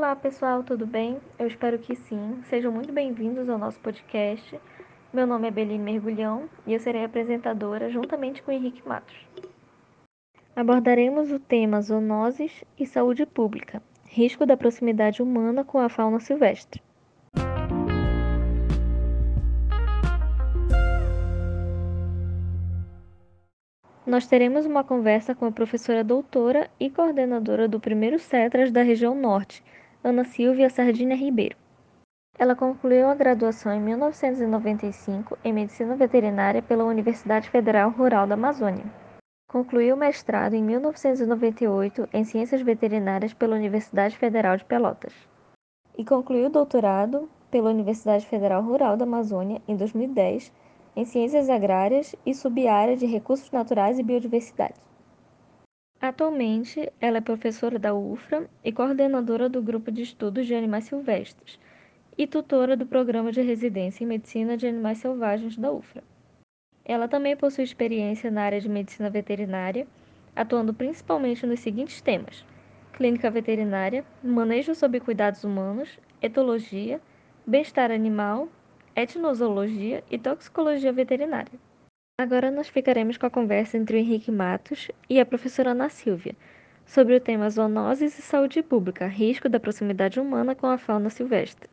Olá pessoal, tudo bem? Eu espero que sim. Sejam muito bem-vindos ao nosso podcast. Meu nome é Beline Mergulhão e eu serei apresentadora juntamente com Henrique Matos. Abordaremos o tema zoonoses e saúde pública, risco da proximidade humana com a fauna silvestre. nós teremos uma conversa com a professora doutora e coordenadora do primeiro CETRAS da região norte, Ana Silvia Sardinha Ribeiro. Ela concluiu a graduação em 1995 em Medicina Veterinária pela Universidade Federal Rural da Amazônia. Concluiu o mestrado em 1998 em Ciências Veterinárias pela Universidade Federal de Pelotas. E concluiu o doutorado pela Universidade Federal Rural da Amazônia em 2010 em Ciências Agrárias e subárea de Recursos Naturais e Biodiversidade. Atualmente, ela é professora da UFRA e coordenadora do Grupo de Estudos de Animais Silvestres e tutora do Programa de Residência em Medicina de Animais Selvagens da UFRA. Ela também possui experiência na área de medicina veterinária, atuando principalmente nos seguintes temas: clínica veterinária, manejo sob cuidados humanos, etologia, bem-estar animal etnozoologia e toxicologia veterinária. Agora nós ficaremos com a conversa entre o Henrique Matos e a professora Ana Silvia sobre o tema zoonoses e saúde pública, risco da proximidade humana com a fauna silvestre.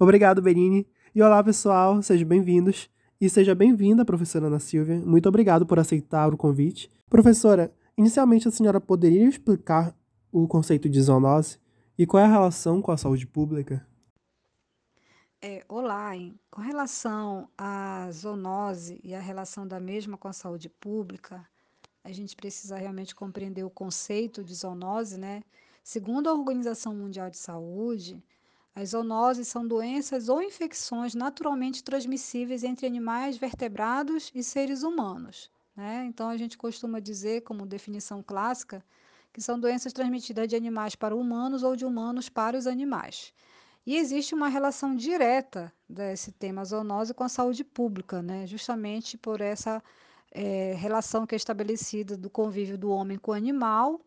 Obrigado, Berini. E olá, pessoal, sejam bem-vindos. E seja bem-vinda, professora Ana Silvia. Muito obrigado por aceitar o convite. Professora, inicialmente a senhora poderia explicar o conceito de zoonose? E qual é a relação com a saúde pública? É, hein? com relação à zoonose e a relação da mesma com a saúde pública, a gente precisa realmente compreender o conceito de zoonose, né? Segundo a Organização Mundial de Saúde, as zoonoses são doenças ou infecções naturalmente transmissíveis entre animais vertebrados e seres humanos. Né? Então, a gente costuma dizer, como definição clássica, que são doenças transmitidas de animais para humanos ou de humanos para os animais. E existe uma relação direta desse tema zoonose com a saúde pública, né? justamente por essa é, relação que é estabelecida do convívio do homem com o animal,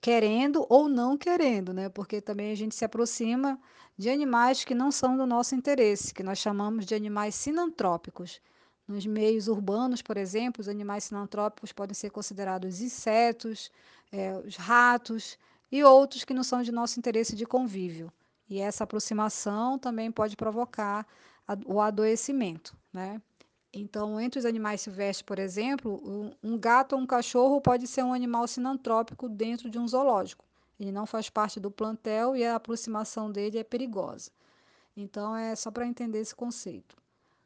querendo ou não querendo, né? porque também a gente se aproxima de animais que não são do nosso interesse, que nós chamamos de animais sinantrópicos. Nos meios urbanos, por exemplo, os animais sinantrópicos podem ser considerados insetos, é, os ratos e outros que não são de nosso interesse de convívio. E essa aproximação também pode provocar o adoecimento, né? Então, entre os animais silvestres, por exemplo, um gato ou um cachorro pode ser um animal sinantrópico dentro de um zoológico. Ele não faz parte do plantel e a aproximação dele é perigosa. Então, é só para entender esse conceito.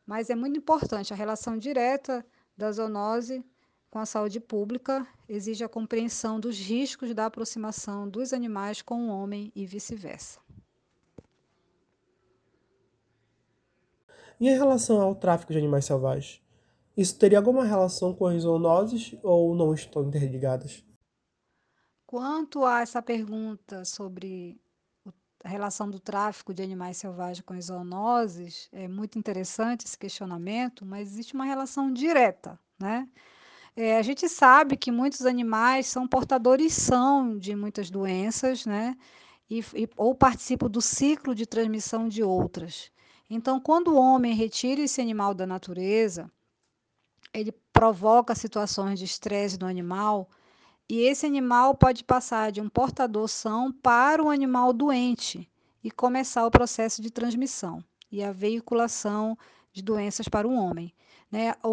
Mas é muito importante a relação direta da zoonose com a saúde pública, exige a compreensão dos riscos da aproximação dos animais com o homem e vice-versa. E em relação ao tráfico de animais selvagens? Isso teria alguma relação com as zoonoses ou não estão interligadas? Quanto a essa pergunta sobre a relação do tráfico de animais selvagens com as zoonoses, é muito interessante esse questionamento, mas existe uma relação direta, né? É, a gente sabe que muitos animais são portadores são de muitas doenças, né? E, e, ou participam do ciclo de transmissão de outras. Então, quando o homem retira esse animal da natureza, ele provoca situações de estresse no animal e esse animal pode passar de um portador são para um animal doente e começar o processo de transmissão e a veiculação de doenças para o homem. Né? O,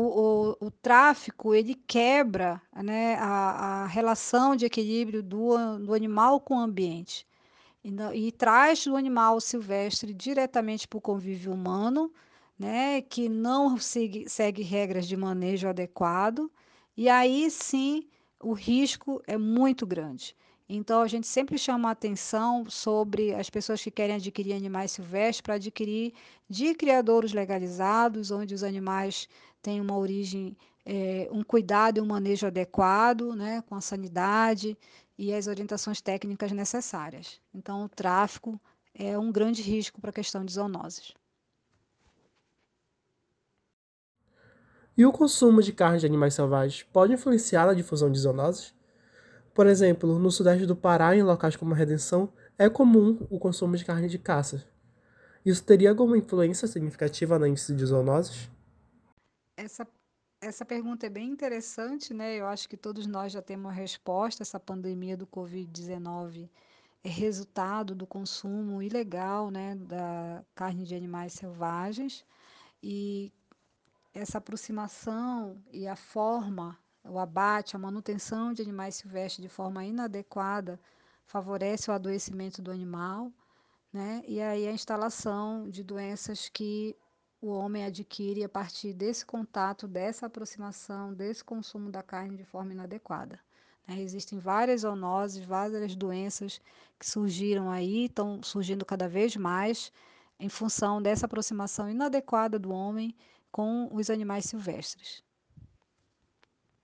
o, o tráfico ele quebra né, a, a relação de equilíbrio do, do animal com o ambiente e, e traz o animal silvestre diretamente para o convívio humano, né, que não segue, segue regras de manejo adequado, e aí sim o risco é muito grande. Então, a gente sempre chama a atenção sobre as pessoas que querem adquirir animais silvestres para adquirir de criadouros legalizados, onde os animais têm uma origem, é, um cuidado e um manejo adequado, né, com a sanidade e as orientações técnicas necessárias. Então, o tráfico é um grande risco para a questão de zoonoses. E o consumo de carne de animais selvagens pode influenciar na difusão de zoonoses? Por exemplo, no sudeste do Pará, em locais como a Redenção, é comum o consumo de carne de caça. Isso teria alguma influência significativa no índice de zoonoses? Essa, essa pergunta é bem interessante, né? Eu acho que todos nós já temos uma resposta. Essa pandemia do Covid-19 é resultado do consumo ilegal, né, da carne de animais selvagens. E essa aproximação e a forma, o abate, a manutenção de animais silvestres de forma inadequada favorece o adoecimento do animal, né? E aí a instalação de doenças que o homem adquire a partir desse contato, dessa aproximação, desse consumo da carne de forma inadequada. Né? Existem várias zoonoses, várias doenças que surgiram aí, estão surgindo cada vez mais em função dessa aproximação inadequada do homem com os animais silvestres.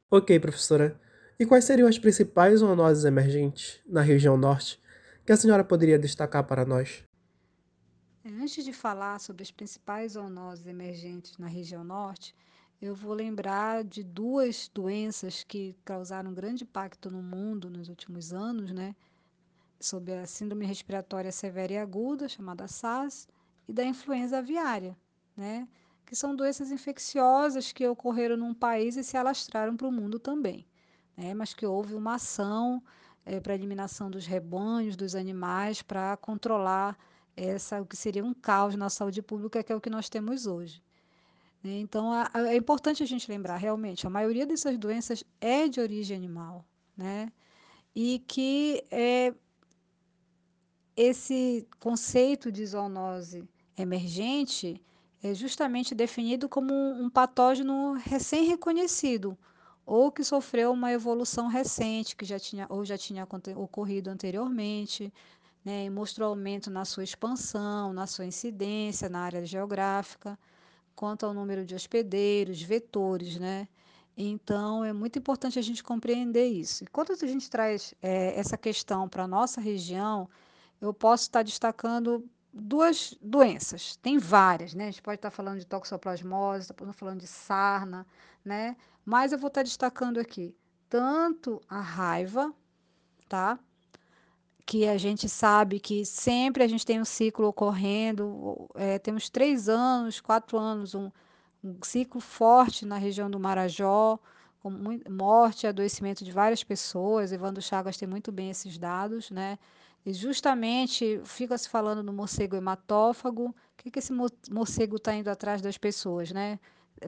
Ok, professora. E quais seriam as principais zoonoses emergentes na região norte que a senhora poderia destacar para nós? Antes de falar sobre as principais zoonoses emergentes na região norte, eu vou lembrar de duas doenças que causaram grande impacto no mundo nos últimos anos, né? Sobre a síndrome respiratória severa e aguda, chamada SARS, e da influenza aviária, né? Que são doenças infecciosas que ocorreram num país e se alastraram para o mundo também, né? Mas que houve uma ação é, para eliminação dos rebanhos, dos animais, para controlar essa o que seria um caos na saúde pública, que é o que nós temos hoje. Né? Então, a, a, é importante a gente lembrar, realmente, a maioria dessas doenças é de origem animal, né? E que é, esse conceito de zoonose emergente é justamente definido como um, um patógeno recém-reconhecido, ou que sofreu uma evolução recente, que já tinha ou já tinha ocorrido anteriormente, né, e mostrou aumento na sua expansão, na sua incidência na área geográfica, quanto ao número de hospedeiros, vetores, né? Então, é muito importante a gente compreender isso. E quando a gente traz é, essa questão para a nossa região, eu posso estar destacando duas doenças. Tem várias, né? A gente pode estar falando de toxoplasmose, estar falando de sarna, né? Mas eu vou estar destacando aqui tanto a raiva, tá? Que a gente sabe que sempre a gente tem um ciclo ocorrendo, é, temos três anos, quatro anos, um, um ciclo forte na região do Marajó, com muito, morte e adoecimento de várias pessoas. Evandro Chagas tem muito bem esses dados, né? E justamente fica se falando no morcego hematófago. O que, que esse morcego está indo atrás das pessoas, né?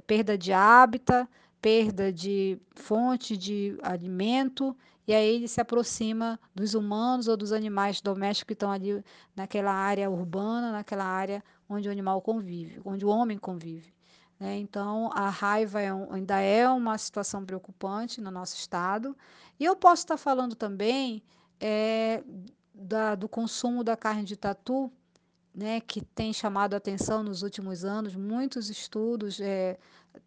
Perda de hábitat, perda de fonte de alimento, e aí ele se aproxima dos humanos ou dos animais domésticos que estão ali naquela área urbana, naquela área onde o animal convive, onde o homem convive. Né? Então, a raiva é um, ainda é uma situação preocupante no nosso estado. E eu posso estar falando também é, da, do consumo da carne de tatu, né, que tem chamado a atenção nos últimos anos, muitos estudos. É,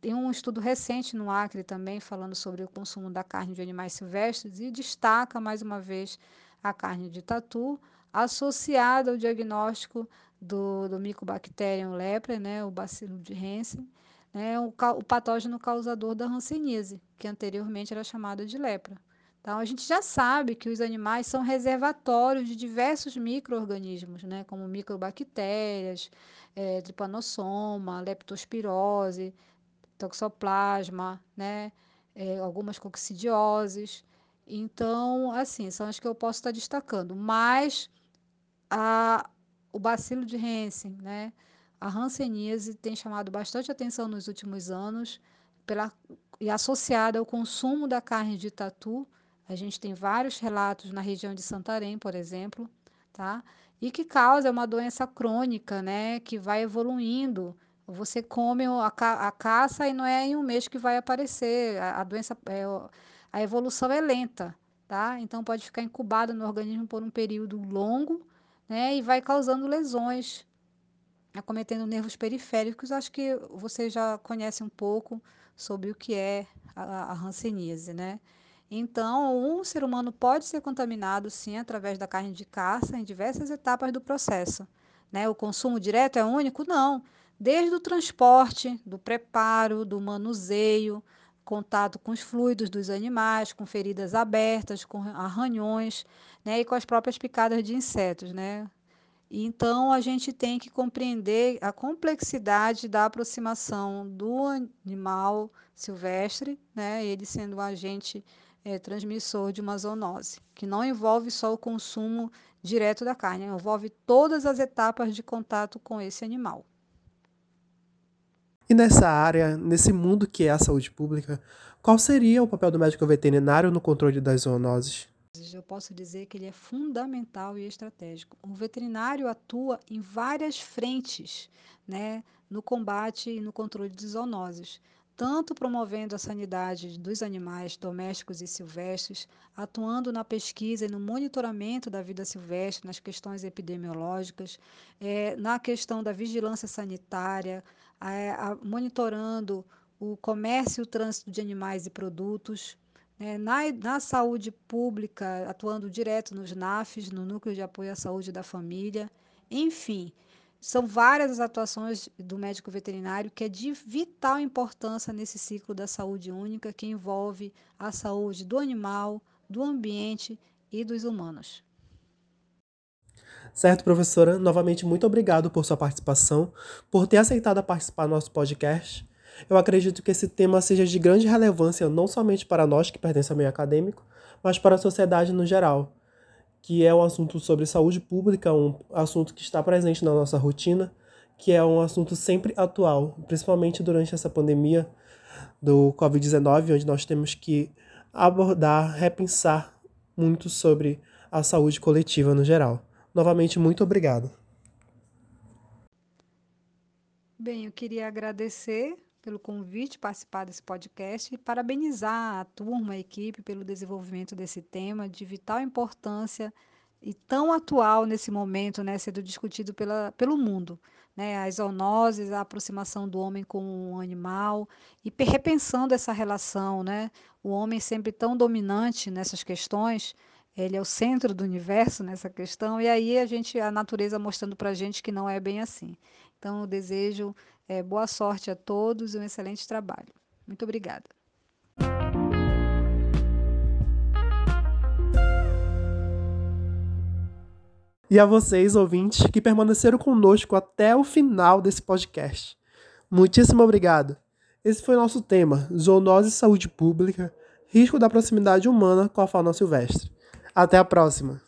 tem um estudo recente no Acre também falando sobre o consumo da carne de animais silvestres e destaca mais uma vez a carne de tatu associada ao diagnóstico do, do Mycobacterium lepra, né, o bacilo de Hansen, né, o, o patógeno causador da hanseníase, que anteriormente era chamada de lepra. Então, a gente já sabe que os animais são reservatórios de diversos micro-organismos, né, como microbactérias, é, tripanossoma, leptospirose, toxoplasma, né, é, algumas coccidioses. Então, assim, são as que eu posso estar destacando. Mas a, o bacilo de Hansen, né, a hanseníase tem chamado bastante atenção nos últimos anos pela, e associada ao consumo da carne de tatu, a gente tem vários relatos na região de Santarém, por exemplo, tá? E que causa uma doença crônica, né? Que vai evoluindo. Você come a, ca a caça e não é em um mês que vai aparecer. A, a doença, é, a evolução é lenta, tá? Então pode ficar incubada no organismo por um período longo, né? E vai causando lesões, acometendo nervos periféricos. Acho que você já conhece um pouco sobre o que é a, a né? Então, um ser humano pode ser contaminado, sim, através da carne de caça em diversas etapas do processo. Né? O consumo direto é único? Não. Desde o transporte, do preparo, do manuseio, contato com os fluidos dos animais, com feridas abertas, com arranhões, né, e com as próprias picadas de insetos, né? Então a gente tem que compreender a complexidade da aproximação do animal silvestre, né, ele sendo um agente é, transmissor de uma zoonose, que não envolve só o consumo direto da carne, envolve todas as etapas de contato com esse animal. E nessa área, nesse mundo que é a saúde pública, qual seria o papel do médico veterinário no controle das zoonoses? Eu posso dizer que ele é fundamental e estratégico. O veterinário atua em várias frentes, né, no combate e no controle de zoonoses tanto promovendo a sanidade dos animais domésticos e silvestres, atuando na pesquisa e no monitoramento da vida silvestre, nas questões epidemiológicas, é, na questão da vigilância sanitária, é, a, monitorando o comércio e o trânsito de animais e produtos, né, na, na saúde pública, atuando direto nos NAFs, no Núcleo de Apoio à Saúde da Família, enfim. São várias as atuações do médico veterinário que é de vital importância nesse ciclo da saúde única que envolve a saúde do animal, do ambiente e dos humanos. Certo, professora. Novamente, muito obrigado por sua participação, por ter aceitado participar do nosso podcast. Eu acredito que esse tema seja de grande relevância não somente para nós que pertencem ao meio acadêmico, mas para a sociedade no geral que é um assunto sobre saúde pública, um assunto que está presente na nossa rotina, que é um assunto sempre atual, principalmente durante essa pandemia do Covid-19, onde nós temos que abordar, repensar muito sobre a saúde coletiva no geral. Novamente, muito obrigado. Bem, eu queria agradecer pelo convite participar desse podcast e parabenizar a turma, a equipe pelo desenvolvimento desse tema de vital importância e tão atual nesse momento, né, sendo discutido pela, pelo mundo. Né, as zoonoses, a aproximação do homem com o animal e repensando essa relação, né, o homem sempre tão dominante nessas questões, ele é o centro do universo nessa questão e aí a gente a natureza mostrando para a gente que não é bem assim. Então eu desejo é, boa sorte a todos e um excelente trabalho. Muito obrigada. E a vocês, ouvintes, que permaneceram conosco até o final desse podcast. Muitíssimo obrigado. Esse foi o nosso tema: zoonose e saúde pública, risco da proximidade humana com a fauna silvestre. Até a próxima!